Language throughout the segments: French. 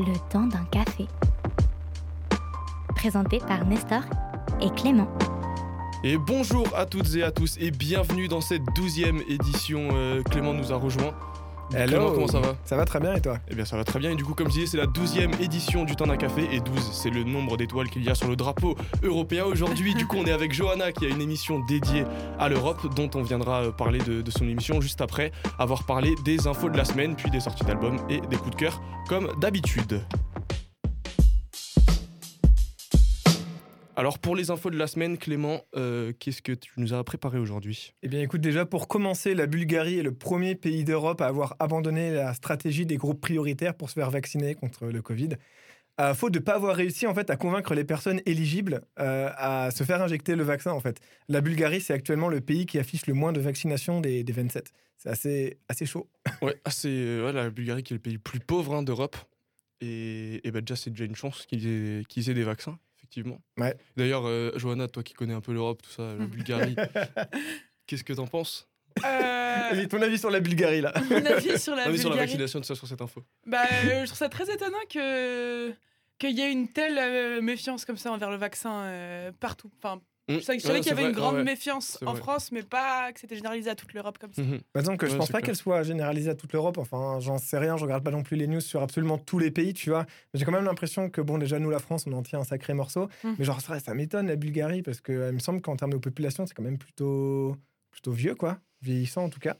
Le temps d'un café. Présenté par Nestor et Clément. Et bonjour à toutes et à tous et bienvenue dans cette douzième édition. Euh, Clément nous a rejoint. Hello. Clément, comment ça va Ça va très bien et toi Eh bien ça va très bien et du coup comme je disais c'est la douzième édition du temps d'un café et 12 c'est le nombre d'étoiles qu'il y a sur le drapeau européen aujourd'hui. Du coup on est avec Johanna qui a une émission dédiée à l'Europe dont on viendra euh, parler de, de son émission juste après avoir parlé des infos de la semaine puis des sorties d'albums et des coups de cœur comme d'habitude. Alors pour les infos de la semaine, Clément, euh, qu'est-ce que tu nous as préparé aujourd'hui? Eh bien écoute, déjà pour commencer, la Bulgarie est le premier pays d'Europe à avoir abandonné la stratégie des groupes prioritaires pour se faire vacciner contre le Covid. À faute de ne pas avoir réussi en fait à convaincre les personnes éligibles euh, à se faire injecter le vaccin en fait. La Bulgarie c'est actuellement le pays qui affiche le moins de vaccination des, des 27. C'est assez, assez chaud. Ouais, c'est euh, ouais, la Bulgarie qui est le pays le plus pauvre hein, d'Europe. Et, et bah, déjà, c'est déjà une chance qu'ils aient, qu'ils aient des vaccins, effectivement. Ouais. D'ailleurs, euh, Johanna, toi qui connais un peu l'Europe, tout ça, la Bulgarie, qu'est-ce que t'en penses? Vas-y, Euh, ton avis sur la Bulgarie là mon avis sur la oui, sur la Bulgarie. vaccination, tout ça, sur cette info. Bah, euh, je trouve ça très étonnant que qu'il y ait une telle euh, méfiance comme ça envers le vaccin euh, partout. Enfin, Mmh. je savais, je qu'il y avait une grande ah ouais. méfiance en vrai. France, mais pas que c'était généralisé à toute l'Europe comme ça. Mhm. Par exemple, je Ouais, pense pas qu'elle soit généralisée à toute l'Europe. Enfin, j'en sais rien. Je regarde pas non plus les news sur absolument tous les pays, tu vois. J'ai quand même l'impression que, bon, déjà, nous, la France, on en tient un sacré morceau. Mm. Mais genre, ça, ça m'étonne, la Bulgarie, parce que euh, il me semble qu'en termes de population, c'est quand même plutôt, plutôt vieux, quoi. Vieillissant, en tout cas.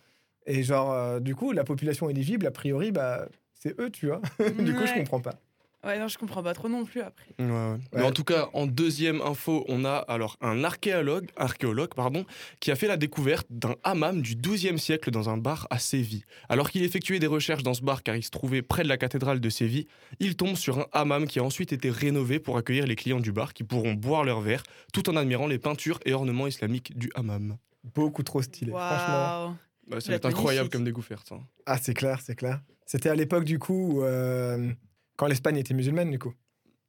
Et genre, euh, du coup, la population éligible, a priori, bah, c'est eux, tu vois. du coup, je Ouais. comprends pas. Ouais, non, je comprends pas trop non plus après. Ouais, ouais. Mais en tout cas, en deuxième info, on a alors un archéologue, archéologue pardon, qui a fait la découverte d'un hammam du XIIe siècle dans un bar à Séville. Alors qu'il effectuait des recherches dans ce bar car il se trouvait près de la cathédrale de Séville, il tombe sur un hammam qui a ensuite été rénové pour accueillir les clients du bar qui pourront boire leur verre tout en admirant les peintures et ornements islamiques du hammam. Beaucoup trop stylé, franchement. Waouh. Bah, ça va être incroyable comme découverte. hein. Ah, c'est clair, c'est clair. C'était à l'époque, du coup, où, euh, quand l'Espagne était musulmane, du coup.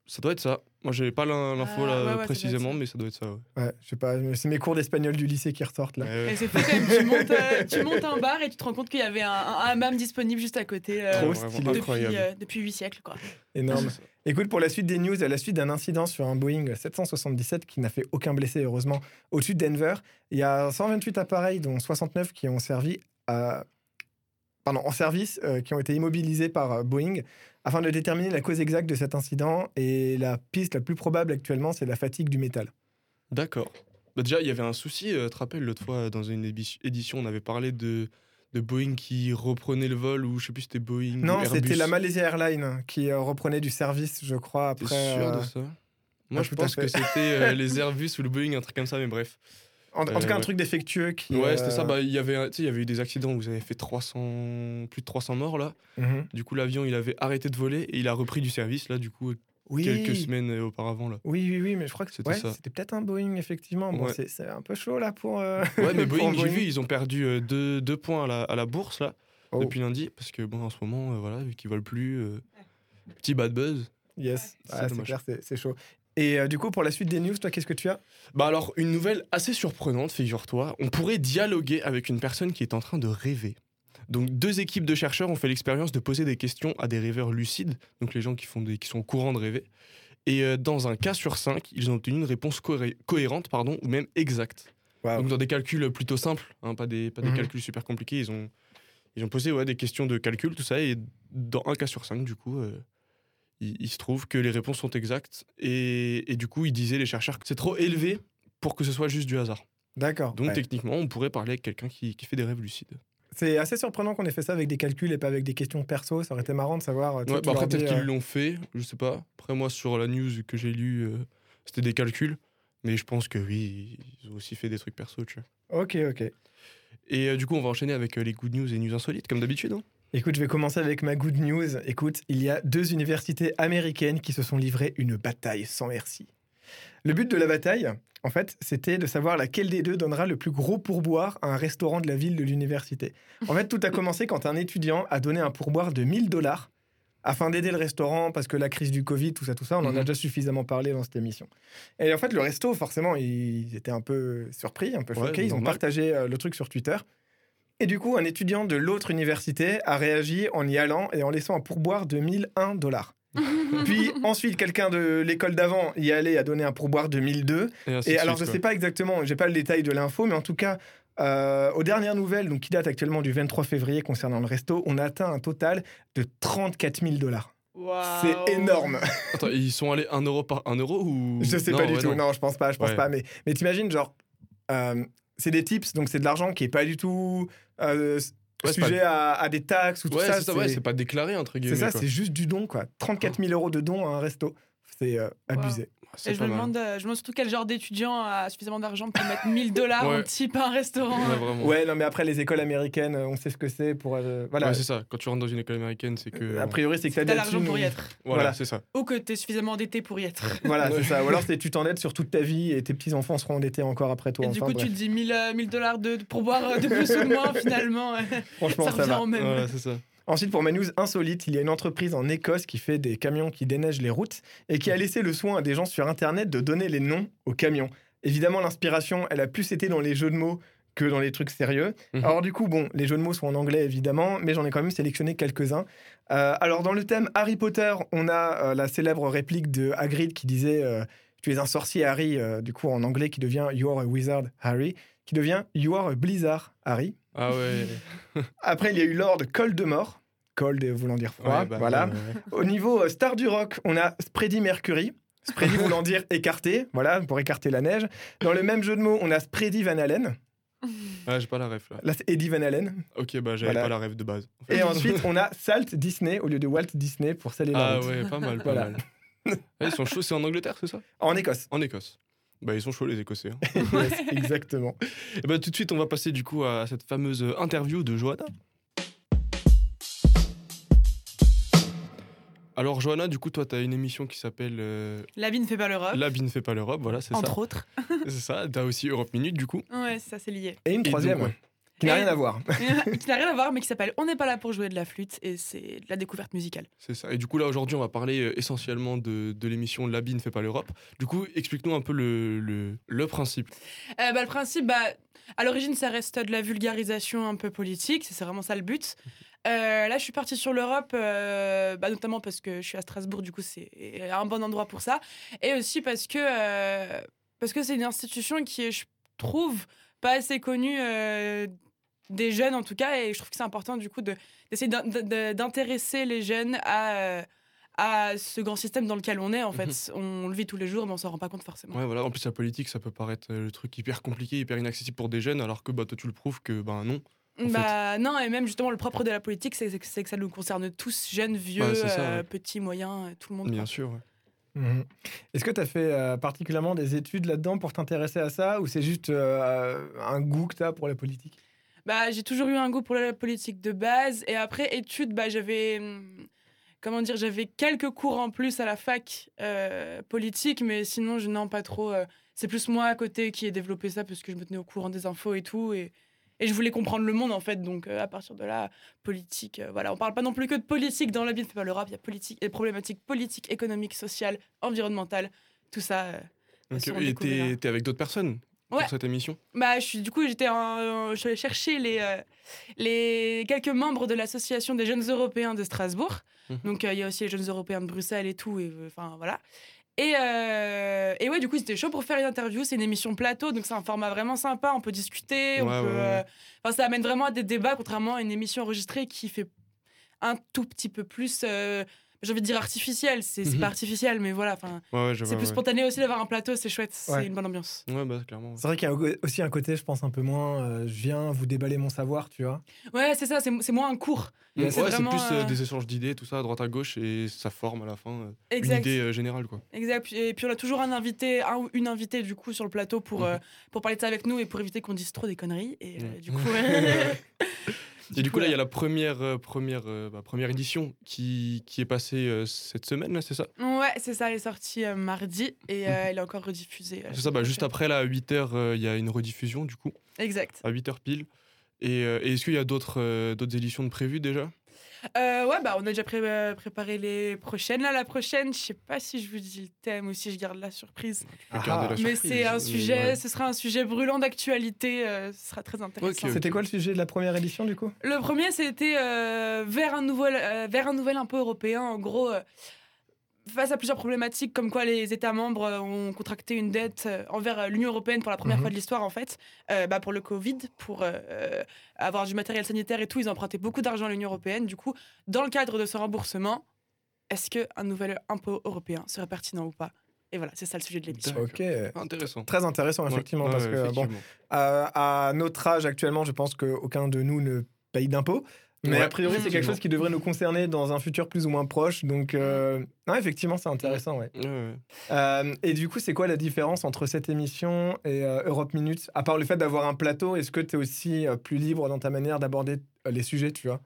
Ça doit être ça. Moi, j'ai pas l'in- l'info Ah, là ouais, ouais, précisément, ça. mais ça doit être ça. ouais. Ouais, je sais pas, c'est mes cours d'espagnol du lycée qui ressortent là. Ouais, ouais. Et c'est fou quand même, tu montes, euh, tu montes un bar et tu te rends compte qu'il y avait un, un hammam disponible juste à côté euh, Trop stylé. depuis, incroyable. euh, depuis 8 siècles. Quoi. Énorme. Écoute, pour la suite des news, à la suite d'un incident sur un Boeing 777 qui n'a fait aucun blessé, heureusement, au-dessus de Denver, il y a 128 appareils, dont 69 qui ont servi à. Pardon, en service, euh, qui ont été immobilisés par euh, Boeing, afin de déterminer la cause exacte de cet incident. Et la piste la plus probable actuellement, c'est la fatigue du métal. D'accord. Bah déjà, il y avait un souci, euh, tu te rappelles, l'autre fois, dans une édition, on avait parlé de, de Boeing qui reprenait le vol, ou je sais plus si c'était Boeing. Non, c'était la Malaysia Airlines qui euh, reprenait du service, je crois, T'es après. sûr euh, de ça Moi, ah, je tout à pense que c'était euh, les Airbus ou le Boeing, un truc comme ça, mais bref. En, en tout Euh, cas, un ouais. truc défectueux qui. Ouais, euh, c'était ça. Bah, il y avait, il y eu des accidents où vous avez fait 300, plus de 300 morts, là. mhm. Du coup, l'avion, il avait arrêté de voler et il a repris du service, là, du coup, Oui. quelques semaines euh, auparavant, là. Oui, oui, oui, mais je crois que C'était ouais, ça. c'était peut-être un Boeing, effectivement. Bon, Ouais. c'est- un peu chaud là pour. euh, Ouais, mais Boeing, j'ai vu, ils ont perdu euh, deux, deux points à la, à la bourse, là. Oh, depuis lundi parce que bon en ce moment euh, voilà vu qu'ils volent plus euh, petit bad buzz Yes, C'est Ah, clair, c'est chaud. Et euh, du coup, pour la suite des news, toi, qu'est-ce que tu as? Bah alors une nouvelle assez surprenante figure-toi. On pourrait dialoguer avec une personne qui est en train de rêver. Donc deux équipes de chercheurs ont fait l'expérience de poser des questions à des rêveurs lucides donc les gens qui font des qui sont au courant de rêver. Et euh, dans un cas sur cinq ils ont obtenu une réponse cohé- cohérente pardon ou même exacte. Donc dans des calculs plutôt simples hein, pas des pas des Mhm. calculs super compliqués ils ont ils ont posé ouais, des questions de calcul tout ça et dans un cas sur cinq du coup euh, il, il se trouve que les réponses sont exactes et, et du coup ils disaient les chercheurs que c'est trop élevé pour que ce soit juste du hasard D'accord. donc ouais. techniquement on pourrait parler avec quelqu'un qui, qui fait des rêves lucides C'est assez surprenant qu'on ait fait ça avec des calculs et pas avec des questions perso. Ça aurait été marrant de savoir. sais, Ouais, bah après peut-être qu'ils euh, l'ont fait je sais pas après moi sur la news que j'ai lue euh, c'était des calculs mais je pense que oui ils ont aussi fait des trucs perso tu vois Ok, ok. et euh, du coup on va enchaîner avec euh, les good news et news insolites comme d'habitude hein. Écoute, je vais commencer avec ma good news. Écoute, il y a deux universités américaines qui se sont livrées une bataille sans merci. Le but de la bataille, en fait, c'était de savoir laquelle des deux donnera le plus gros pourboire à un restaurant de la ville de l'université. En fait, tout a commencé quand un étudiant a donné un pourboire de 1000 dollars afin d'aider le restaurant parce que la crise du Covid, tout ça, tout ça, on en a Mhm. déjà suffisamment parlé dans cette émission. Et en fait, le resto, forcément, ils étaient un peu surpris, un peu Ouais, choqués. Ils ont partagé euh, le truc sur Twitter. Et du coup, un étudiant de l'autre université a réagi en y allant et en laissant un pourboire de 1001 dollars. Puis ensuite, quelqu'un de l'école d'avant y allait à donner un pourboire de 1002. Et, Et alors, suite, je quoi. sais pas exactement, j'ai pas le détail de l'info, mais en tout cas, euh, aux dernières nouvelles, donc qui datent actuellement du 23 février concernant le resto, on a atteint un total de 34 000 dollars. C'est énorme. Attends, ils sont allés 1 euro par 1 euro ou Je sais Non, pas du ouais, tout. non. Non. je pense pas, je pense Ouais. pas. Mais, mais t'imagines, genre, euh, c'est des tips, donc c'est de l'argent qui est pas du tout euh, Ouais, sujet à, à des taxes ou tout Ouais, ça. c'est ça, ouais, c'est pas déclaré entre guillemets. c'est ça, c'est juste du don, quoi. 34 000 euros de don à un resto. C'est euh, abusé. Et je me, mal. demande, euh, je me demande surtout quel genre d'étudiant a suffisamment d'argent pour mettre 1000 dollars en type à un restaurant. Ouais, vraiment. Ouais, non, mais après, les écoles américaines, euh, on sait ce que c'est pour. euh, voilà. Ouais, c'est ça. Quand tu rentres dans une école américaine, c'est que. a priori, c'est que t'as de la l'argent pour y être. Voilà, voilà. c'est ça. Ou que t'es suffisamment endetté pour y être. Voilà, c'est ça. Ou alors, tu t'endettes sur toute ta vie et tes petits-enfants seront endettés encore après toi. Et du coup, tu te dis 1000 euh, 1000 dollars de, de pourboire euh, de plus ou de moins, finalement. Franchement, ça ça, revient va. au même. Voilà, c'est ça. Ensuite, pour ma news insolite, il y a une entreprise en Écosse qui fait des camions qui déneigent les routes et qui a laissé le soin à des gens sur Internet de donner les noms aux camions. Évidemment, l'inspiration, elle a plus été dans les jeux de mots que dans les trucs sérieux. Mhm. Alors du coup, bon, les jeux de mots sont en anglais évidemment, mais j'en ai quand même sélectionné quelques-uns. Euh, alors dans le thème Harry Potter, on a euh, la célèbre réplique de Hagrid qui disait euh, Tu es un sorcier Harry, du coup en anglais qui devient You are a wizard Harry, qui devient You are a blizzard Harry. Ah ouais. Après, il y a eu Lord Coldemort, cold voulant dire froid, Ouais, bah, voilà. ouais, ouais. Au niveau euh, star du rock, on a Spready Mercury. Spready voulant dire écarté, voilà, pour écarter la neige. Dans le même jeu de mots, on a Spready Van Halen. Ah, j'ai pas la ref là. Là, c'est Eddie Van Halen. Ok, bah j'avais Voilà. pas la ref de base. en fait. Et ensuite, on a Salt Disney au lieu de Walt Disney pour sceller la Ah route. ouais, pas mal, pas Voilà. mal. Ah, ils sont chauds, c'est en Angleterre, c'est ça? En Écosse. En Écosse. Bah ils sont chauds les Écossais. hein. Yes, exactement. Et bah tout de suite, on va passer du coup à cette fameuse interview de Johanna. Alors Johanna, du coup, toi, tu as une émission qui s'appelle euh, La vie ne fait pas l'Europe, La vie ne fait pas l'Europe, voilà, c'est ça. entre autres. C'est ça. T'as aussi Europe Minute, du coup. Ouais, ça c'est lié. Et une Et troisième, donc, ouais. Qui n'a rien à voir. qui n'a rien à voir, mais qui s'appelle On n'est pas là pour jouer de la flûte et c'est de la découverte musicale. C'est ça. Et du coup, là, aujourd'hui, on va parler euh, essentiellement de, de l'émission La vie ne fait pas l'Europe. Du coup, explique-nous un peu le, le, le principe. Euh, bah, le principe, bah, à l'origine, ça reste de la vulgarisation un peu politique, c'est c'est vraiment ça le but. Euh, là, je suis partie sur l'Europe, euh, bah, notamment parce que je suis à Strasbourg, du coup, c'est un bon endroit pour ça. Et aussi parce que euh, parce que c'est une institution qui est, je trouve, pas assez connue euh, des jeunes, en tout cas. Et je trouve que c'est important, du coup, de- d'essayer d'in- de- d'intéresser les jeunes à, euh, à ce grand système dans lequel on est, en fait. On le vit tous les jours, mais on s'en rend pas compte forcément. Ouais, voilà. En plus, la politique, ça peut paraître euh, le truc hyper compliqué, hyper inaccessible pour des jeunes, alors que bah, toi, tu le prouves que bah, non. Bah non, et même justement le propre de la politique, c'est que ça nous concerne tous, jeunes, vieux, ça, euh, ouais. petits, moyens, tout le monde. Bien quoi. sûr. ouais. Mhm. Est-ce que tu as fait euh, particulièrement des études là-dedans pour t'intéresser à ça ou c'est juste euh, un goût que tu as pour la politique? Bah j'ai toujours eu un goût pour la politique de base, et après études, bah j'avais hum, comment dire, j'avais quelques cours en plus à la fac euh, politique, mais sinon je n'en pas trop. euh, c'est plus moi à côté qui ai développé ça parce que je me tenais au courant des infos et tout, et et je voulais comprendre le monde en fait, donc euh, à partir de là, politique, euh, voilà, on parle pas non plus que de politique dans la fait pas l'Europe, il y a politique, et problématiques politiques, économiques, sociales, environnementales, tout ça. euh, on Et t'es avec d'autres personnes? Ouais. pour cette émission Bah, je suis, du coup, j'étais en, je chercher les, euh, les quelques membres de l'association des jeunes européens de Strasbourg. Mhm. Donc, euh, il y a aussi les jeunes européens de Bruxelles et tout. Et, euh, Enfin, voilà. Et, euh, et ouais, du coup, c'était chaud pour faire une interview. C'est une émission plateau, donc c'est un format vraiment sympa. On peut discuter. on Ouais, peut, ouais, ouais. euh, enfin, ça amène vraiment à des débats, contrairement à une émission enregistrée qui fait un tout petit peu plus. J'ai envie de dire artificiel. C'est Mhm. pas artificiel, mais voilà. Ouais, ouais, c'est plus ouais. spontané aussi d'avoir un plateau. C'est chouette. C'est Ouais. une bonne ambiance. Ouais, bah, clairement. C'est vrai qu'il y a aussi un côté, je pense, un peu moins euh, je viens vous déballer mon savoir, tu vois. Ouais, c'est ça. C'est c'est moins un cours. C'est plus euh, euh, des échanges d'idées, tout ça, à droite à gauche, et ça forme à la fin euh, une idée euh, générale, quoi. Exact. Et puis on a toujours un invité, un ou une invitée du coup sur le plateau pour, Mhm. euh, pour parler de ça avec nous et pour éviter qu'on dise trop des conneries. Et euh, Mhm. du coup, Et du coup, là, il y a la première, euh, première, euh, bah, première édition qui, qui est passée euh, cette semaine, c'est ça? Ouais, c'est ça. Elle est sortie mardi et euh, elle est encore rediffusée. C'est ça, bah, juste après, là, à 8h, il y a une rediffusion, du coup, Exact. à 8h pile. Et, et est-ce qu'il y a d'autres d'autres éditions de prévues déjà? Euh, ouais, bah on a déjà pré- euh, préparé les prochaines. Là, la prochaine, je sais pas si je vous dis le thème ou si je garde la surprise. Garder la Mais surprise, c'est un mais sujet, ouais. ce sera un sujet brûlant d'actualité. euh, ce sera très intéressant. C'était quoi le sujet de la première édition, du coup? Le premier, c'était euh, vers, un nouvel, euh, vers un nouvel impôt européen. En gros, euh, face à plusieurs problématiques, comme quoi les États membres euh, ont contracté une dette euh, envers euh, l'Union européenne pour la première Mhm. fois de l'histoire, en fait, euh, bah, pour le Covid, pour euh, avoir du matériel sanitaire et tout, ils ont emprunté beaucoup d'argent à l'Union européenne. Du coup, dans le cadre de ce remboursement, est-ce qu'un nouvel impôt européen serait pertinent ou pas? Et voilà, c'est ça le sujet de l'émission. Ok. Intéressant. Très intéressant, effectivement, ouais, parce ouais, que bon, à notre âge actuellement, je pense qu'aucun de nous ne paye d'impôts. Mais Ouais, a priori, c'est quelque chose qui devrait nous concerner dans un futur plus ou moins proche. Donc, euh, non, effectivement, c'est intéressant. Ouais. Ouais, ouais. Euh, et du coup, c'est quoi la différence entre cette émission et euh, Europe Minute? À part le fait d'avoir un plateau, est-ce que tu es aussi euh, plus libre dans ta manière d'aborder euh, les sujets, tu vois?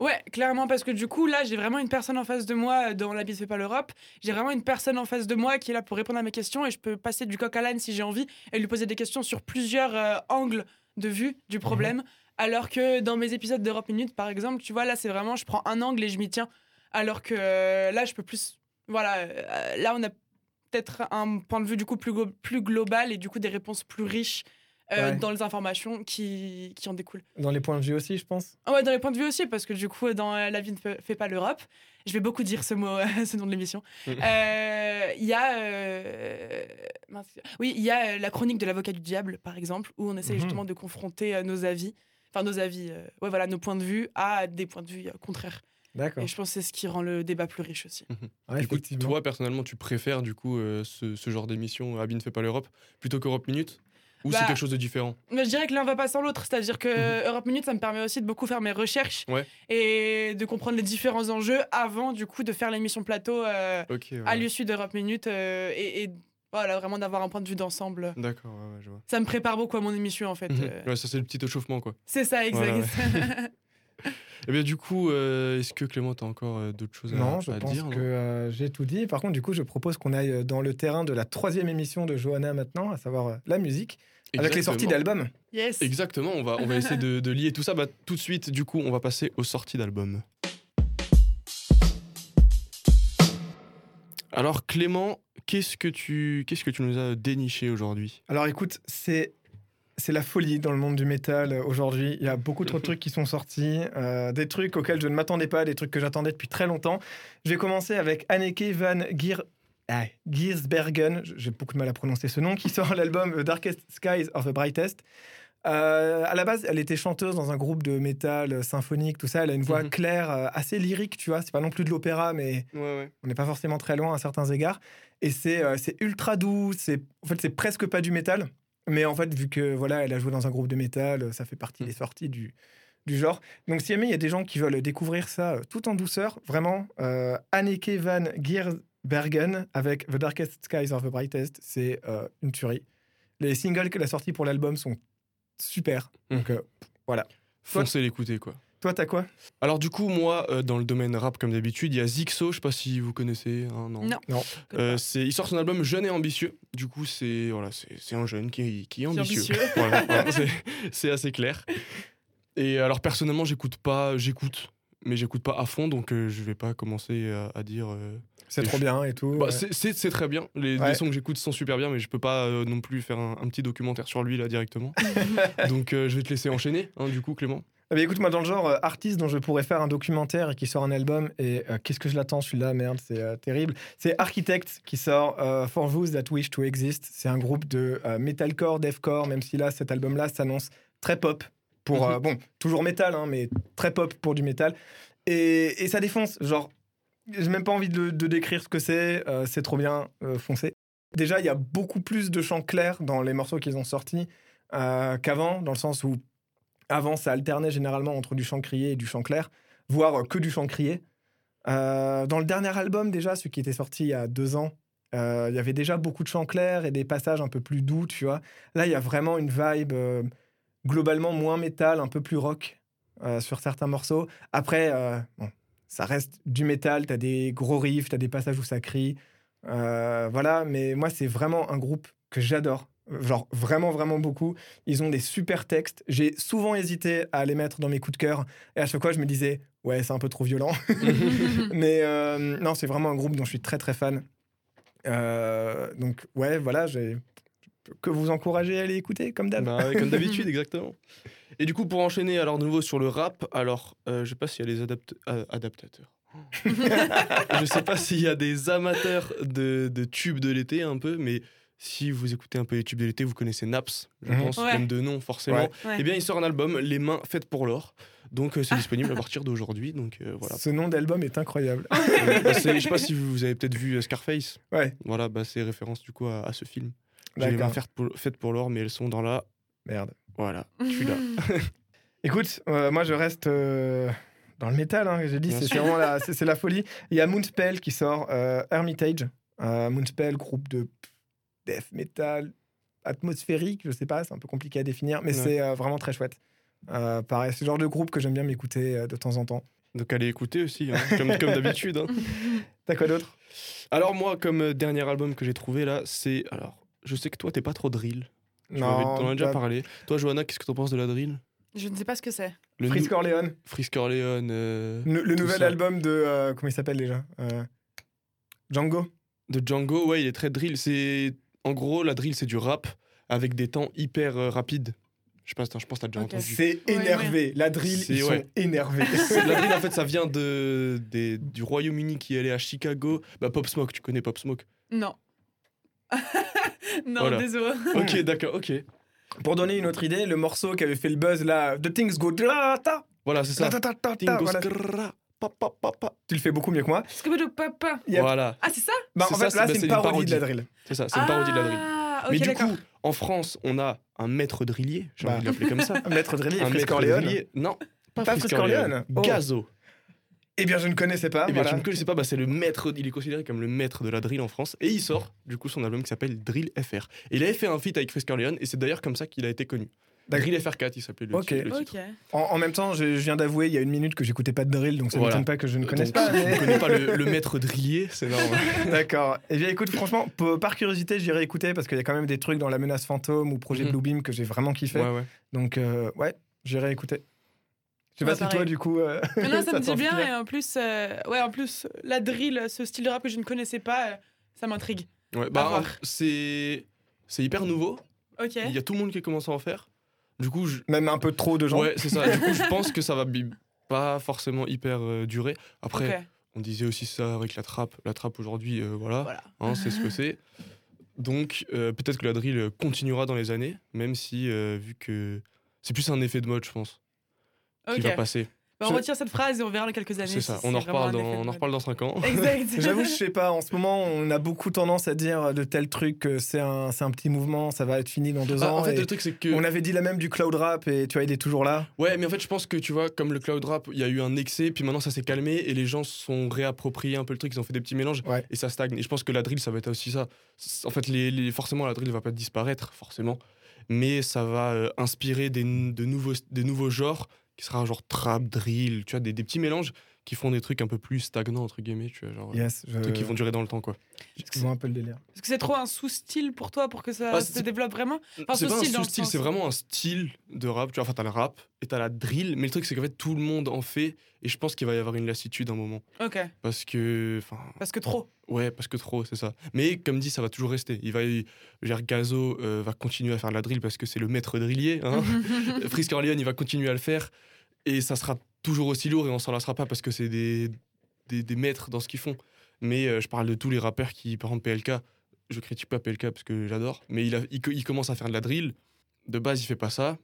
Ouais, clairement, parce que du coup, là, j'ai vraiment une personne en face de moi dans La vie ne fait pas l'Europe. J'ai vraiment une personne en face de moi qui est là pour répondre à mes questions et je peux passer du coq à l'âne si j'ai envie et lui poser des questions sur plusieurs euh, angles de vue du problème. Alors que dans mes épisodes d'Europe Minute, par exemple, tu vois, là, c'est vraiment, je prends un angle et je m'y tiens. Alors que euh, là, je peux plus. Voilà, euh, là, on a peut-être un point de vue du coup plus, plus global et du coup des réponses plus riches euh, Ouais. dans les informations qui, qui en découlent. Dans les points de vue aussi, je pense. Ah ouais, dans les points de vue aussi, parce que du coup, dans La vie ne fait, pas l'Europe, je vais beaucoup dire ce mot, ce nom de l'émission. Euh, Il y a. euh, oui, il y a la chronique de l'avocat du diable, par exemple, où on essaie Mhm. justement de confronter nos avis, enfin nos avis, euh, ouais, voilà, nos points de vue à des points de vue euh, contraires. D'accord. Et je pense que c'est ce qui rend le débat plus riche aussi. Ouais, Du coup, effectivement. toi, personnellement, tu préfères du coup euh, ce, ce genre d'émission, Abby ne fait pas l'Europe, plutôt qu'Europe Minute? Ou Bah, c'est quelque chose de différent? Mais je dirais que l'un va pas sans l'autre, c'est-à-dire que Mhm. Europe Minute, ça me permet aussi de beaucoup faire mes recherches Ouais. et de comprendre les différents enjeux avant, du coup, de faire l'émission plateau. euh, ouais. à l'issue d'Europe Minute euh, et, et voilà, vraiment d'avoir un point de vue d'ensemble. D'accord, ouais, ouais, je vois. Ça me prépare beaucoup à mon émission en fait. Mhm. Ouais, ça c'est le petit échauffement quoi. C'est ça, exact. Et bien du coup, euh, est-ce que Clément, t'as encore euh, d'autres choses à, Non, je à pense dire que euh, j'ai tout dit. Par contre, du coup, je propose qu'on aille dans le terrain de la troisième émission de Johanna maintenant, à savoir euh, la musique, avec les sorties Exactement. d'albums. yes. Exactement, on va, on va essayer de, de lier tout ça. Bah, tout de suite, du coup, on va passer aux sorties d'albums. Alors Clément, qu'est-ce que tu, qu'est-ce que tu nous as déniché aujourd'hui? Alors écoute, c'est c'est la folie dans le monde du métal aujourd'hui. Il y a beaucoup trop de trucs qui sont sortis, euh, des trucs auxquels je ne m'attendais pas, des trucs que j'attendais depuis très longtemps. Je vais commencer avec Anneke van Gier... ah, Giersbergen, j'ai beaucoup de mal à prononcer ce nom, qui sort l'album The Darkest Skies of the Brightest. Euh, à la base, elle était chanteuse dans un groupe de métal symphonique, tout ça. Elle a une voix Mhm. claire, euh, assez lyrique, tu vois. C'est pas non plus de l'opéra, mais Ouais, ouais. on n'est pas forcément très loin à certains égards. Et c'est euh, c'est ultra doux. C'est en fait c'est presque pas du métal, mais en fait vu que voilà elle a joué dans un groupe de métal, euh, ça fait partie Mm. des sorties du du genre. Donc si jamais il y a des gens qui veulent découvrir ça euh, tout en douceur, vraiment euh, Anneke van Giersbergen avec The Darkest Skies of the Brightest, c'est euh, une tuerie. Les singles qu'elle a sortis pour l'album sont super. Mm. Donc euh, Foncez l'écouter quoi. Toi t'as quoi? Alors du coup, moi, euh, dans le domaine rap comme d'habitude, il y a Zixo, je sais pas si vous connaissez, hein, non? Non. Non. Euh, c'est, il sort son album Jeune et ambitieux. Du coup, c'est voilà, c'est, c'est un jeune qui, qui est ambitieux. ambitieux. Voilà, voilà, c'est, assez clair. Et alors personnellement, j'écoute pas, j'écoute, mais j'écoute pas à fond, donc euh, je vais pas commencer à, à dire. euh, C'est trop je- bien et tout. Bah, ouais. c'est, très bien. Les, Ouais. les sons que j'écoute sont super bien, mais je peux pas euh, non plus faire un, un petit documentaire sur lui là directement. donc euh, je vais te laisser enchaîner, hein, du coup, Clément. Eh bien, écoute, moi, dans le genre euh, artiste dont je pourrais faire un documentaire et qui sort un album, et euh, qu'est-ce que je l'attends celui-là, merde, c'est euh, terrible. C'est Architect qui sort euh, For Those That Wish to Exist. C'est un groupe de metalcore, deathcore, même si là, cet album-là s'annonce très pop. Pour, euh, bon, toujours métal, hein, mais très pop pour du métal. Et, et ça défonce. Genre, j'ai même pas envie de, de décrire ce que c'est. c'est trop bien, foncé. Déjà, il y a beaucoup plus de chants clairs dans les morceaux qu'ils ont sortis qu'avant, dans le sens où avant, ça alternait généralement entre du chant crié et du chant clair, voire euh, que du chant crié. Euh, dans le dernier album, déjà, celui qui était sorti il y a deux ans, euh, il y avait déjà beaucoup de chants clairs et des passages un peu plus doux, tu vois. Là, il y a vraiment une vibe globalement moins métal, un peu plus rock sur certains morceaux. Après, bon, ça reste du métal, t'as des gros riffs, t'as des passages où ça crie. Voilà, mais moi, c'est vraiment un groupe que j'adore. Genre vraiment, vraiment beaucoup. Ils ont des super textes. J'ai souvent hésité à les mettre dans mes coups de cœur. Et à chaque fois, je me disais, ouais, c'est un peu trop violent. mais euh, non, c'est vraiment un groupe dont je suis très, très fan. Euh, donc, ouais, voilà, j'ai que vous encourager à aller écouter, comme d'hab. Bah, comme d'habitude, exactement. Et du coup, pour enchaîner alors de nouveau sur le rap, alors euh, je sais pas s'il y a les adapt- euh, adaptateurs. je sais pas s'il y a des amateurs de, de tubes de l'été un peu, mais si vous écoutez un peu les tubes de l'été, vous connaissez Naps, je Mhm. pense, Ouais. même de nom forcément. Ouais. Ouais. Eh bien, il sort un album, Les mains faites pour l'or. Donc, euh, c'est disponible à partir d'aujourd'hui. Donc, euh, voilà. Ce nom d'album est incroyable. Euh, bah, c'est- je sais pas si vous avez peut-être vu euh, Scarface. Ouais. Voilà, bah, c'est référence du coup à, à ce film. J'ai les mains faites pour, l'or, mais elles sont dans la. Merde. Voilà, celui-là. Écoute, euh, moi je reste euh, dans le métal, hein, j'ai dit, c'est vraiment la, c'est, la folie. Il y a Moonspell qui sort, euh, Hermitage. Euh, Moonspell, groupe de death metal atmosphérique, je sais pas, c'est un peu compliqué à définir, mais Ouais. c'est euh, vraiment très chouette. Euh, pareil, c'est le genre de groupe que j'aime bien m'écouter euh, de temps en temps. Donc, allez écouter aussi, hein, comme, comme d'habitude. hein. T'as quoi d'autre? Alors, moi, comme dernier album que j'ai trouvé là, c'est. Alors, je sais que toi, t'es pas trop drill. Tu m'avais- T'en as déjà parlé. Toi, Johanna, qu'est-ce que t'en penses de la drill? Je ne sais pas ce que c'est. Le Frisk nou- Orleans, Frisk Orleans. euh, le, nouvel ça. album de. euh, comment il s'appelle déjà? Euh, Django de Django, ouais, il est très drill. C'est en gros la drill, c'est du rap avec des temps hyper euh, rapides. Je sais pas, je pense que t'as déjà entendu. C'est Ouais, énervé. La drill, C'est- ils sont ouais. énervés. la drill, en fait, ça vient de, des- du Royaume-Uni qui est allé à Chicago. Bah, Pop Smoke, tu connais Pop Smoke? Non. non, Voilà. désolé. Ok, d'accord, ok. Pour donner une autre idée, le morceau qui avait fait le buzz là, The Things Go ta ta Voilà, c'est ça. ta ta Tu le fais beaucoup mieux que moi. Scooby-Doo Papa. Il y a- Voilà, Ah, c'est ça? Bah, C'est en ça, fait, c'est- là, bah, c'est c'est une une parodie de la parodie. drill. c'est ça, c'est une parodie de la drill. Ah, Mais du coup, en France, on a un maître drillier, j'ai Bah. envie de l'appeler comme ça. Un maître drillier, un maître drillier. Non, pas, Pas Orleans. Orleans. Oh. Gazo. Eh bien, je ne connaissais pas. Eh bien, voilà. tu ne connaissais pas, bah, c'est le maître, il est considéré comme le maître de la drill en France. Et il sort, du coup, son album qui s'appelle Drill FR. Et il avait fait un feat avec Frisk Orleans, et c'est d'ailleurs comme ça qu'il a été connu. Drill FR4, il s'appelait le, titre. En, en même temps, je, je viens d'avouer il y a une minute que j'écoutais pas de drill, donc ça ne Voilà. m'étonne pas que je ne connaisse Donc, pas. ne connais pas le, le maître drillier, c'est normal. D'accord. Eh bien, écoute, franchement, par curiosité, j'irai écouter parce qu'il y a quand même des trucs dans La Menace Fantôme ou Projet Mhm. Bluebeam que j'ai vraiment kiffé. Ouais, ouais. Donc, euh, ouais, j'irai écouter. Je sais Ouais, pas si toi, du coup. euh, Mais non, ça, me dit bien. Et en plus, euh, ouais, en plus, la drill, ce style de rap que je ne connaissais pas, euh, ça m'intrigue. Ouais, bah, c'est hyper nouveau. Ok. Il y a tout le monde qui commence à en faire. Du coup, je... Même un peu trop de gens. ouais, c'est ça. Du coup, je pense que ça va pas forcément hyper euh, durer. Après, on disait aussi ça avec la trappe. La trappe aujourd'hui, euh, voilà, Voilà. hein, c'est ce que c'est. Donc, euh, peut-être que la drill continuera dans les années, même si, vu que c'est plus un effet de mode, je pense, qui va passer. Bah, on Je- retire cette phrase et on verra dans quelques années. C'est ça. si On en reparle dans, on en reparle dans 5 ans. Exact. J'avoue, je sais pas. En ce moment, on a beaucoup tendance à dire de tels trucs que c'est un, c'est un petit mouvement, ça va être fini dans deux Bah, ans. en fait, et le truc, c'est que. On avait dit la même du cloud rap et tu vois, il est toujours là. Ouais, mais en fait, je pense que tu vois, comme le cloud rap, il y a eu un excès, puis maintenant ça s'est calmé et les gens se sont réappropriés un peu le truc, ils ont fait des petits mélanges Ouais. et ça stagne. Et je pense que la drill, ça va être aussi ça. En fait, les, les- forcément, la drill va pas disparaître, forcément, mais ça va euh, inspirer des, de nouveaux, des nouveaux genres qui sera un genre trap, drill, tu vois, des, des petits mélanges qui font des trucs un peu plus stagnants, entre guillemets, tu vois, genre. Yes, je, Des trucs qui vont durer dans le temps, quoi. vois un peu le délire. Est-ce que c'est trop un sous-style pour toi pour que ça Ah, se développe vraiment Enfin, c'est pas un sous-style c'est vraiment un style de rap. Tu vois, enfin, t'as le rap et t'as la drill, mais le truc, c'est qu'en fait, tout le monde en fait et je pense qu'il va y avoir une lassitude à un moment. Ok. Parce que. Enfin. Parce que trop. Ouais, parce que trop, c'est ça. Mais comme dit, ça va toujours rester. Il va, y- dire, Gazo euh, va continuer à faire de la drill parce que c'est le maître drillier. Hein. Frisk Orleans, il va continuer à le faire. Et ça sera toujours aussi lourd et on s'en lassera pas parce que c'est des, des, des maîtres dans ce qu'ils font. Mais euh, je parle de tous les rappeurs qui, par exemple, PLK, je critique pas PLK parce que j'adore, mais il, a, il, co- il commence à faire de la drill. De base, il fait pas ça.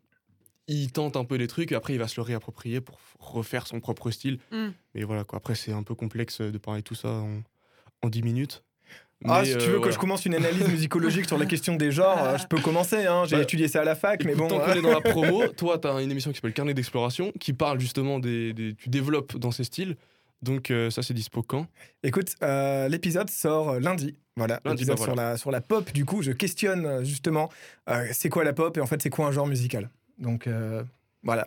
Il tente un peu des trucs et après, il va se le réapproprier pour refaire son propre style. Mm. Mais voilà, quoi. Après, c'est un peu complexe de parler tout ça en, en 10 minutes. Ah, Mais, si tu euh, veux que voilà. je commence une analyse musicologique sur la question des genres, euh, je peux commencer. Hein. J'ai Bah, étudié ça à la fac, mais Écoute, bon. tant euh, qu'on est dans la promo, toi, tu as une émission qui s'appelle Carnet d'exploration, qui parle justement des, des- Tu développes dans ces styles. Donc, euh, ça, c'est dispo quand? Écoute, euh, l'épisode sort euh, lundi. Voilà, Lundi, l'épisode bah sur, la, sur la pop. Du coup, je questionne euh, justement euh, c'est quoi la pop et en fait, c'est quoi un genre musical? Donc, euh, voilà.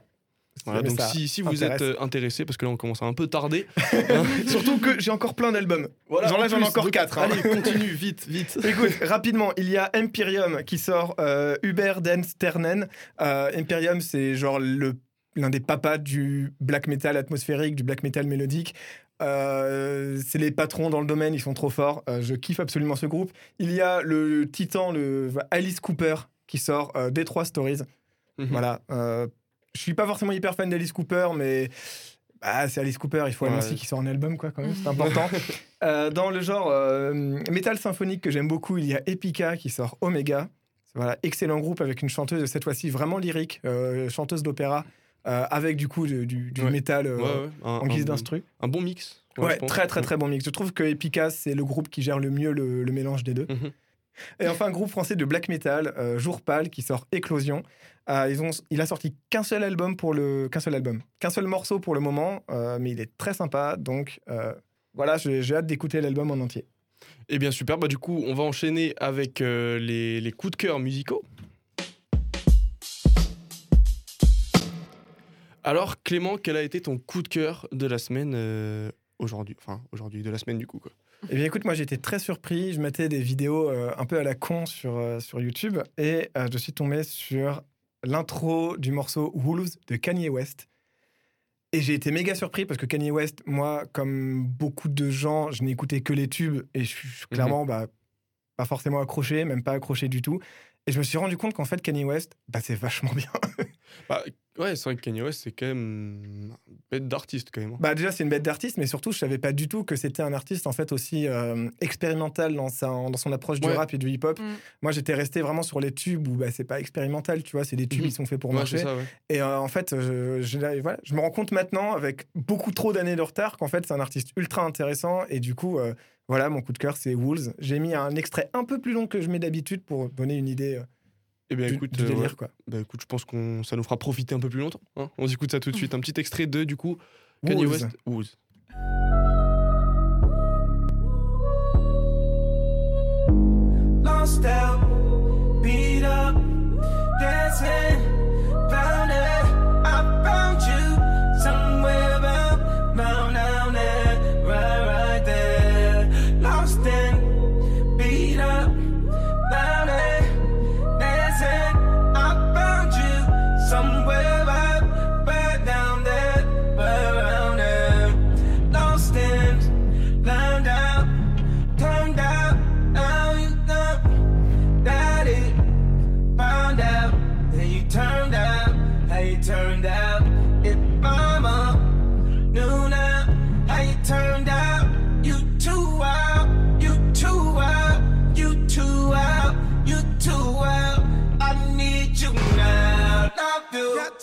Voilà, donc si, si vous êtes intéresse. euh, intéressé, parce que là on commence à un peu tarder. hein, Surtout que j'ai encore plein d'albums. voilà, Genre là, en j'en ai plus, encore donc, quatre, hein. Allez, continue, vite, vite. Écoute, rapidement, il y a Empyreum qui sort euh, Uber Dance Ternen. Euh, Empyreum, c'est genre le l'un des papas du black metal atmosphérique, du black metal mélodique. Euh, c'est les patrons dans le domaine, ils sont trop forts. Euh, je kiffe absolument ce groupe. Il y a le titan, le Alice Cooper, qui sort euh, Détroit Stories. Mhm. Voilà. Je suis pas forcément hyper fan d'Alice Cooper, mais Ah, c'est Alice Cooper, il faut Ouais. annoncer qu'il sort un album, quoi, quand même, c'est important. Euh, dans le genre euh, métal symphonique que j'aime beaucoup, il y a Epica qui sort Omega. Voilà, excellent groupe avec une chanteuse, cette fois-ci vraiment lyrique, euh, chanteuse d'opéra, euh, avec du coup du, du- du Ouais. métal Ouais, ouais, un, en un guise bon- d'instru. Un bon mix. Ouais, très très très bon mix. Je trouve que Epica, c'est le groupe qui gère le mieux le, le mélange des deux. Mhm. Et enfin, un groupe français de black metal, euh, Jour Pâle, qui sort Éclosion. Euh, ils ont, il a sorti qu'un seul album pour le, qu'un seul album, qu'un seul morceau pour le moment, euh, mais il est très sympa. Donc euh, voilà, j'ai hâte d'écouter l'album en entier. Eh bien super, bah du coup on va enchaîner avec les, les coups de cœur musicaux. Alors Clément, quel a été ton coup de cœur de la semaine aujourd'hui? Enfin aujourd'hui, de la semaine du coup quoi. Eh bien, écoute, moi j'étais très surpris. Je mettais des vidéos euh, un peu à la con sur, euh, sur YouTube et euh, je suis tombé sur l'intro du morceau Wolves de Kanye West. Et j'ai été méga surpris parce que Kanye West, moi, comme beaucoup de gens, je n'écoutais que les tubes et je suis clairement bah, pas forcément accroché, même pas accroché du tout. Et je me suis rendu compte qu'en fait, Kanye West, bah, c'est vachement bien. Bah, ouais, c'est vrai que Kanye West c'est quand même une bête d'artiste quand même. hein. Bah déjà c'est une bête d'artiste, mais surtout je savais pas du tout que c'était un artiste en fait aussi euh, expérimental dans, sa, dans son approche du Ouais. rap et du hip-hop. Mm. Moi j'étais resté vraiment sur les tubes où bah, c'est pas expérimental, tu vois, c'est des tubes Mhm. qui sont faits pour Ouais, marcher. c'est ça, ouais. Et euh, en fait je, je- voilà, je me rends compte maintenant avec beaucoup trop d'années de retard qu'en fait c'est un artiste ultra intéressant et du coup euh, voilà mon coup de cœur c'est Wolves. J'ai mis un extrait un peu plus long que je mets d'habitude pour donner une idée euh, Eh bien écoute, du euh, délire ouais. quoi. Bah, écoute, je pense qu'on ça nous fera profiter un peu plus longtemps. hein. On écoute ça tout de suite, un petit extrait de du coup Kanye. West.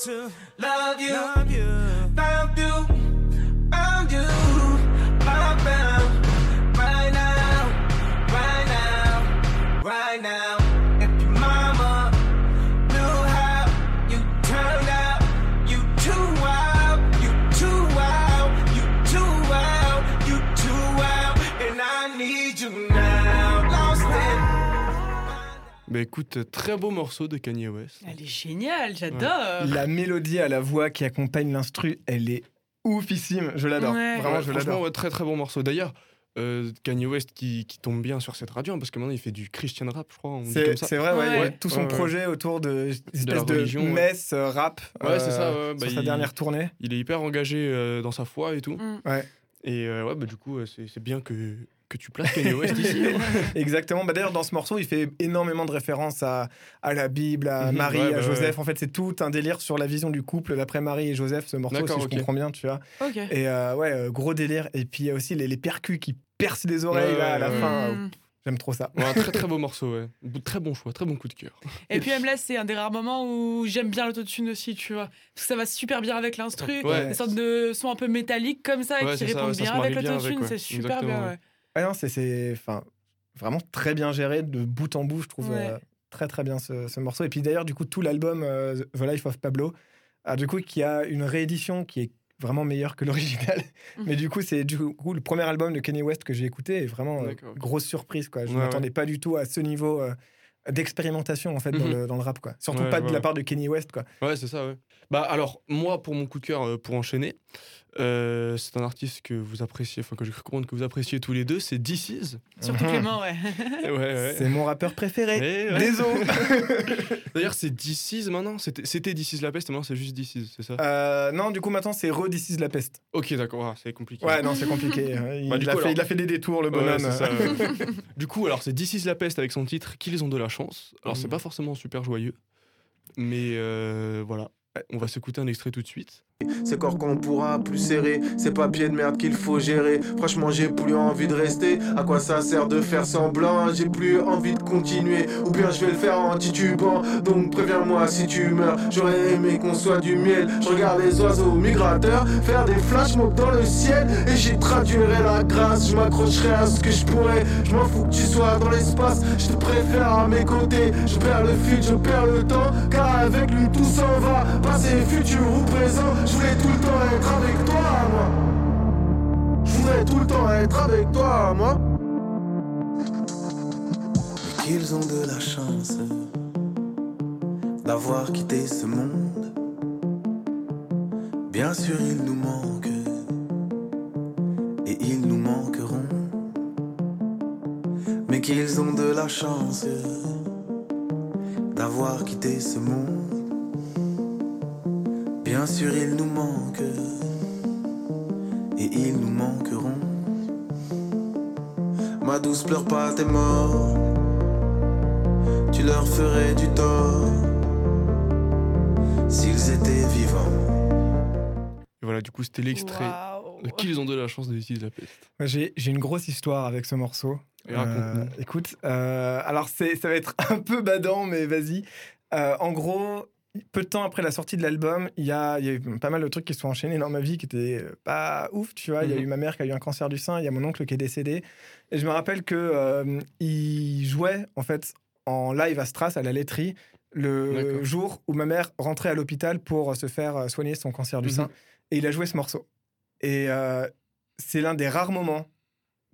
To love you, love écoute, très beau morceau de Kanye West. Elle est géniale, j'adore. La mélodie à la voix qui accompagne l'instru, elle est oufissime. Je l'adore. Ouais. Vraiment, Ouais, je l'adore. ouais, très très bon morceau. D'ailleurs, euh, Kanye West qui, qui tombe bien sur cette radio, hein, parce que maintenant il fait du Christian rap, je crois. C'est ça. vrai, ouais, tout son Ouais, ouais. projet autour de espèce la de, religion, messe euh, rap Ouais, c'est ça, euh, ouais, bah, sur sa il- dernière tournée. Il est hyper engagé euh, dans sa foi et tout. Mm. Et euh, ouais, bah du coup, euh, c'est bien que, que tu places Kanye West ici. hein. Exactement. Bah, D'ailleurs, dans ce morceau, il fait énormément de références à, à la Bible, à Mhm, Marie, ouais, à bah, Joseph. En fait, c'est tout un délire sur la vision du couple d'après Marie et Joseph, ce morceau, si je comprends bien, tu vois. Ok. Et euh, ouais, euh, gros délire. Et puis, il y a aussi les, les percus qui percent les oreilles Ouais, là, à la ouais, fin. Euh, J'aime trop ça. Ouais, un très très beau morceau, ouais. Très bon choix, très bon coup de cœur. Et puis là, c'est un des rares moments où j'aime bien l'autotune aussi, tu vois. Parce que ça va super bien avec l'instru. Ouais. Des sortes de sons un peu métalliques comme ça Ouais, qui se bien avec bien avec, l'autotune. C'est super Exactement, bien, ouais. Ouais. Non, c'est- c'est enfin, vraiment très bien géré de bout en bout, je trouve. Ouais. euh, très très bien ce, ce morceau. Et puis d'ailleurs, du coup, tout l'album euh, The Life of Pablo, ah, du coup, qui a une réédition qui est vraiment meilleure que l'original. Mhm. Mais du coup, c'est du coup le premier album de Kanye West que j'ai écouté et vraiment euh, grosse surprise. Quoi. Je ne Ouais, m'attendais pas du tout à ce niveau euh, d'expérimentation en fait dans, Mhm. le, dans le rap. Quoi. Surtout Ouais, pas de la part de Kanye West. Quoi. Ouais, c'est ça, ouais. Bah alors, moi, pour mon coup de cœur, euh, pour enchaîner, euh, c'est un artiste que vous appréciez, enfin que je comprends que vous appréciez tous les deux, c'est DC's. Surtout Mhm. Clément, ouais. Ouais, ouais. C'est mon rappeur préféré. Eh ouais. Désolé. D'ailleurs, c'est DC's maintenant C'était DC's la peste, maintenant c'est juste DC's, c'est ça? Euh, non, du coup, maintenant, c'est Re is la peste. Ok, d'accord, ah, c'est compliqué. Ouais, non, c'est compliqué. Il, Bah, a fait, il a fait des détours, le bonhomme. c'est ça, ouais. du coup, alors c'est DC's la peste avec son titre Qu'ils ont de la chance. Alors, c'est Mhm. pas forcément super joyeux, mais euh, voilà. On va s'écouter un extrait tout de suite. Ces corps qu'on pourra plus serrer, ces papiers de merde qu'il faut gérer. Franchement, j'ai plus envie de rester. À quoi ça sert de faire semblant? J'ai plus envie de continuer. Ou bien je vais le faire en titubant. Donc préviens-moi si tu meurs. J'aurais aimé qu'on soit du miel. Je regarde les oiseaux migrateurs faire des flash mobs dans le ciel. Et j'y traduirai la grâce. Je m'accrocherai à ce que je pourrais. Je m'en fous que tu sois dans l'espace. Je te préfère à mes côtés. Je perds le fil, je perds le temps. Car avec lui tout s'en va. Passé, futur ou présent. Je voulais tout le temps être avec toi, moi. Je voudrais tout le temps être avec toi, moi. Mais qu'ils ont de la chance d'avoir quitté ce monde. Bien sûr, ils nous manquent et ils nous manqueront. Mais qu'ils ont de la chance d'avoir quitté ce monde. Bien sûr, ils nous manquent et ils nous manqueront. Ma douce, pleure pas, t'es mort. Tu leur ferais du tort s'ils étaient vivants. Et voilà, du coup, c'était l'extrait de Qu'ils ont de la chance de la peste. J'ai j'ai une grosse histoire avec ce morceau. Raconte-nous. écoute, euh, alors c'est- ça va être un peu badant, mais vas-y. Euh, en gros, peu de temps après la sortie de l'album, il y a, il y a eu pas mal de trucs qui se sont enchaînés dans ma vie qui étaient euh, pas ouf, tu vois. Il y a Mhm. eu ma mère qui a eu un cancer du sein, il y a mon oncle qui est décédé. Et je me rappelle que euh, il jouait en fait en live à Stras, à la laiterie, le jour où ma mère rentrait à l'hôpital pour se faire euh, soigner son cancer du Mhm. sein. Et il a joué ce morceau. Et euh, c'est l'un des rares moments,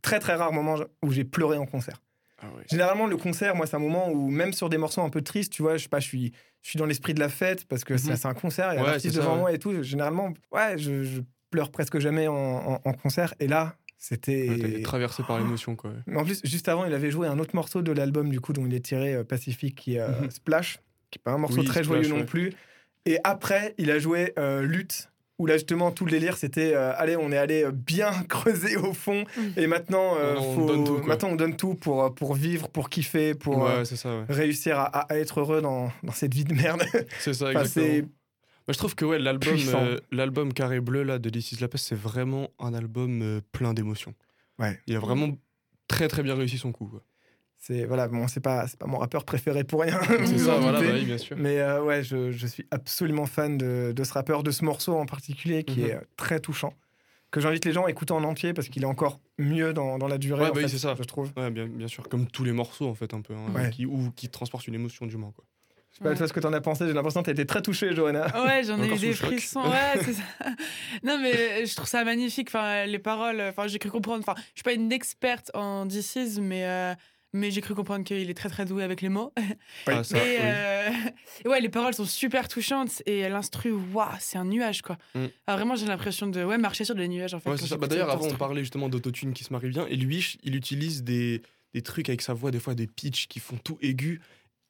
très très rares moments où j'ai pleuré en concert. Ah. Généralement, le concert, moi, c'est un moment où, même sur des morceaux un peu tristes, tu vois, je sais pas, je suis, je suis dans l'esprit de la fête parce que c'est Mhm. c'est un concert, il y a Ouais, c'est ça, devant ouais. moi et tout. Généralement, ouais, je, je pleure presque jamais en, en- en concert. Et là, c'était. Ouais, traversé par l'émotion, quoi. Mais en plus, juste avant, il avait joué un autre morceau de l'album, du coup, dont il est tiré euh, Pacifique, qui euh, Mhm. Splash, qui est pas un morceau Oui, très Splash, joyeux non plus. Et après, il a joué euh, Lutte, où là, justement, tout le délire, c'était euh, allez, on est allé euh, bien creuser au fond. Mhm. Et maintenant, euh, Maintenant, on faut- donne tout, maintenant, on donne tout pour, pour vivre, pour kiffer, pour Ouais, c'est ça, ouais. réussir à, être heureux dans, dans cette vie de merde. C'est ça, Enfin, exactement. Moi, je trouve que ouais, l'album, euh, l'album Carré Bleu là, de This Is La Peste, c'est vraiment un album euh, plein d'émotions. Ouais. Il a vraiment très très bien réussi son coup. quoi. C'est voilà, bon, c'est pas c'est pas mon rappeur préféré pour rien. C'est ça, voilà, bah oui, bien sûr. Mais euh, ouais, je, je suis absolument fan de, de ce rappeur, de ce morceau en particulier qui Mhm. est euh, très touchant. Que j'invite les gens à écouter en entier parce qu'il est encore mieux dans, dans la durée. Ouais, bah oui, fait, c'est ça. Je trouve. Ouais, bien, bien sûr, comme tous les morceaux en fait, un peu, hein, Ouais. qui, ou qui transportent une émotion du moins. Quoi. Je sais pas Ouais. toi ce que t'en as pensé. J'ai l'impression que t'as été très touchée, Johanna. Ouais, j'en ai eu des frissons. Ouais, c'est ça. Non, mais je trouve ça magnifique. Enfin, les paroles, enfin, j'ai cru comprendre. Enfin, je suis pas une experte en DCs, mais, euh, mais j'ai cru comprendre qu'il est très très doué avec les mots. Ah, ça, et, oui. euh, et ouais, les paroles sont super touchantes et l'instru, waouh, c'est un nuage quoi. Mm. Alors vraiment, j'ai l'impression de ouais, marcher sur des nuages en fait. Ouais, Bah, D'ailleurs, avant, on parlait justement d'autotune qui se marie bien. Et lui, il utilise des, des trucs avec sa voix, des fois des pitchs qui font tout aigu.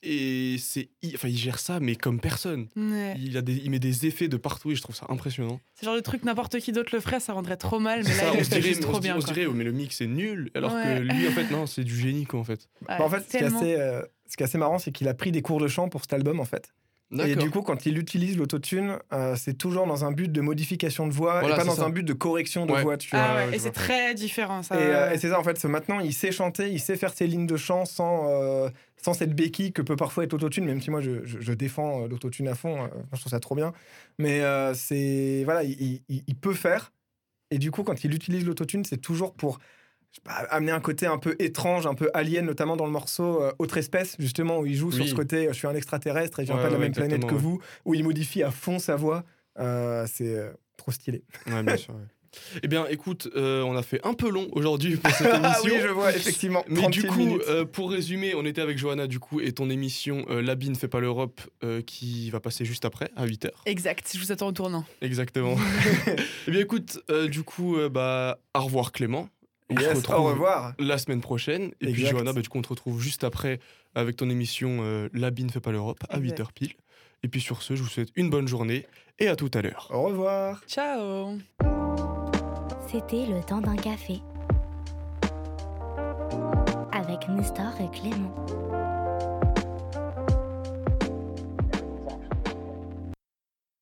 Et c'est, il- enfin, il gère ça, mais comme personne. Ouais. Il, a des, il met des effets de partout et je trouve ça impressionnant. C'est le genre de truc, n'importe qui d'autre le ferait, ça rendrait trop mal. Mais C'est là, ça, il on le se fait dirait, juste mais on trop bien. on se dirait, oh, mais le mix est nul. Alors Ouais. que lui, en fait, non, c'est du génie, quoi, en fait. Ouais, Bah, en fait, ce qui, est assez, euh, ce qui est assez marrant, c'est qu'il a pris des cours de chant pour cet album en fait. Et du coup, quand il utilise l'autotune, euh, c'est toujours dans un but de modification de voix Voilà, et pas dans ça. un but de correction de Ouais. voix. Tu vois. Ah ouais, je et vois. c'est très différent ça. Et, euh, et c'est ça, en fait, maintenant, il sait chanter, il sait faire ses lignes de chant sans, euh, sans cette béquille que peut parfois être l'autotune, même si moi, je, je- je défends l'autotune à fond, euh, je trouve ça trop bien. Mais euh, c'est. Voilà, il, il- il peut faire. Et du coup, quand il utilise l'autotune, c'est toujours pour amener un côté un peu étrange, un peu alien, notamment dans le morceau euh, Autre espèce, justement, où il joue sur ce côté euh, je suis un extraterrestre et je viens Ouais, pas de la ouais, même planète que vous, où il modifie à fond sa voix. Euh, c'est euh, trop stylé. Ouais, bien sûr. ouais. Eh bien, écoute, euh, on a fait un peu long aujourd'hui pour cette émission. Ah oui, je vois, effectivement. Mais 36 du coup, euh, pour résumer, on était avec Johanna du coup et ton émission euh, L'habit ne fait pas l'Europe euh, qui va passer juste après à 8h. Exact, je vous attends au tournant. Exactement. eh bien écoute, euh, du coup, euh, bah, au revoir Clément. On se retrouve au revoir. la semaine prochaine. Et puis. Johanna, bah, du coup, on te retrouve juste après avec ton émission euh, L'habit ne fait pas l'Europe à Exact. 8h pile. Et puis sur ce, je vous souhaite une bonne journée et à tout à l'heure. Au revoir. Ciao C'était le temps d'un café. Avec Nestor et Clément.